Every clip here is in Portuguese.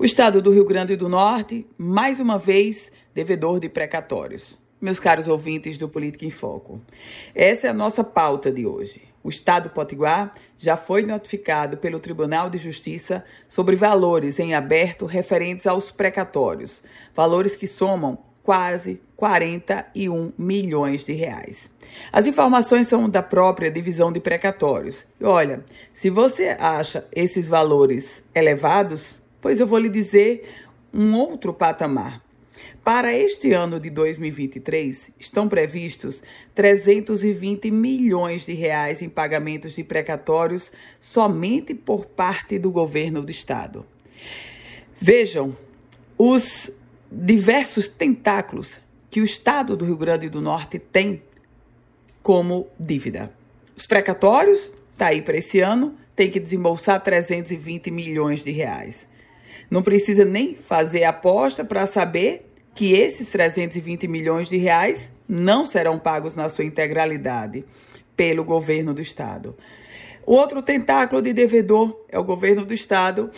O estado do Rio Grande do Norte, mais uma vez, devedor de precatórios. Meus caros ouvintes do Política em Foco, essa é a nossa pauta de hoje. O Estado Potiguar já foi notificado pelo Tribunal de Justiça sobre valores em aberto referentes aos precatórios, valores que somam quase 41 milhões de reais. As informações são da própria divisão de precatórios. E olha, se você acha esses valores elevados, Pois eu vou lhe dizer um outro patamar. Para este ano de 2023, estão previstos 320 milhões de reais em pagamentos de precatórios somente por parte do governo do estado. Vejam os diversos tentáculos que o estado do Rio Grande do Norte tem como dívida. Os precatórios, tá aí para esse ano, tem que desembolsar 320 milhões de reais. Não precisa nem fazer aposta para saber que esses 320 milhões de reais não serão pagos na sua integralidade pelo governo do estado. O outro tentáculo de devedor é o governo do estado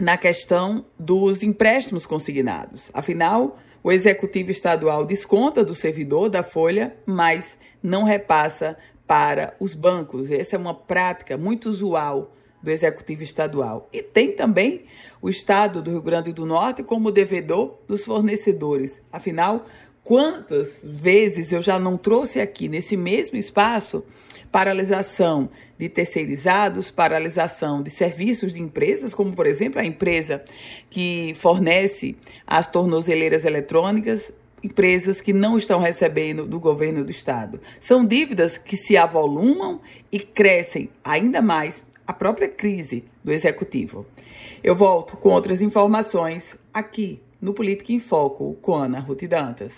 na questão dos empréstimos consignados. Afinal, o executivo estadual desconta do servidor da folha, mas não repassa para os bancos. Essa é uma prática muito usual do Executivo Estadual. E tem também o Estado do Rio Grande do Norte como devedor dos fornecedores. Afinal, quantas vezes eu já não trouxe aqui nesse mesmo espaço paralisação de terceirizados, paralisação de serviços de empresas, como por exemplo a empresa que fornece as tornozeleiras eletrônicas, empresas que não estão recebendo do governo do estado. São dívidas que se avolumam e crescem ainda mais a própria crise do executivo. Eu volto com outras informações aqui no Política em Foco com Ana Ruth Dantas.